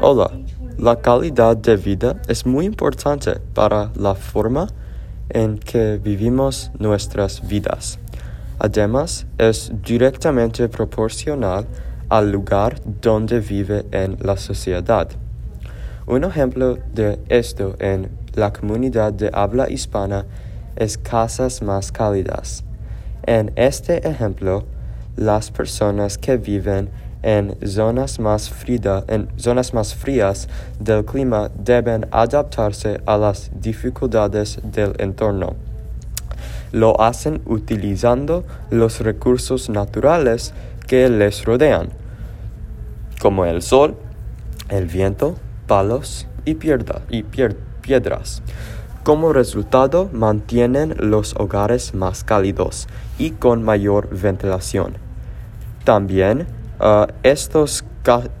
Hola, la calidad de vida es muy importante para la forma en que vivimos nuestras vidas. Además, es directamente proporcional al lugar donde vive en la sociedad. Un ejemplo de esto en la comunidad de habla hispana es casas más cálidas. En este ejemplo, las personas que viven en zonas más, frías del clima deben adaptarse a las dificultades del entorno. Lo hacen utilizando los recursos naturales que les rodean, como el sol, el viento, palos y, y piedras. Como resultado, mantienen los hogares más cálidos y con mayor ventilación. También uh, estos,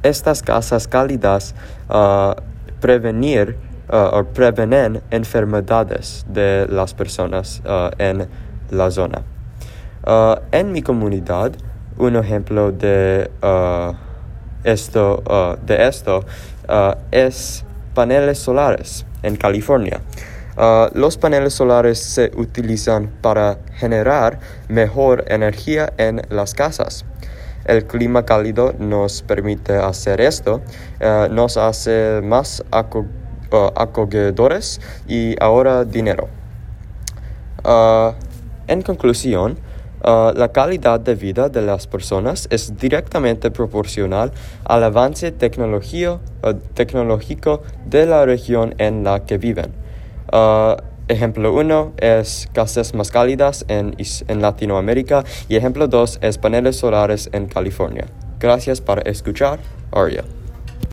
estas casas cálidas uh, prevenir uh, o prevenen enfermedades de las personas en la zona. en mi comunidad, un ejemplo de esto, de esto es paneles solares en California. los paneles solares se utilizan para generar mejor energía en las casas. El clima cálido nos permite hacer esto, eh, nos hace más uh, acogedores y ahora dinero. Uh, en conclusión, la calidad de vida de las personas es directamente proporcional al avance tecnológico de la región en la que viven. Ejemplo 1 es casas más cálidas en, en Latinoamérica y ejemplo 2 es paneles solares en California. Gracias por escuchar, Aria.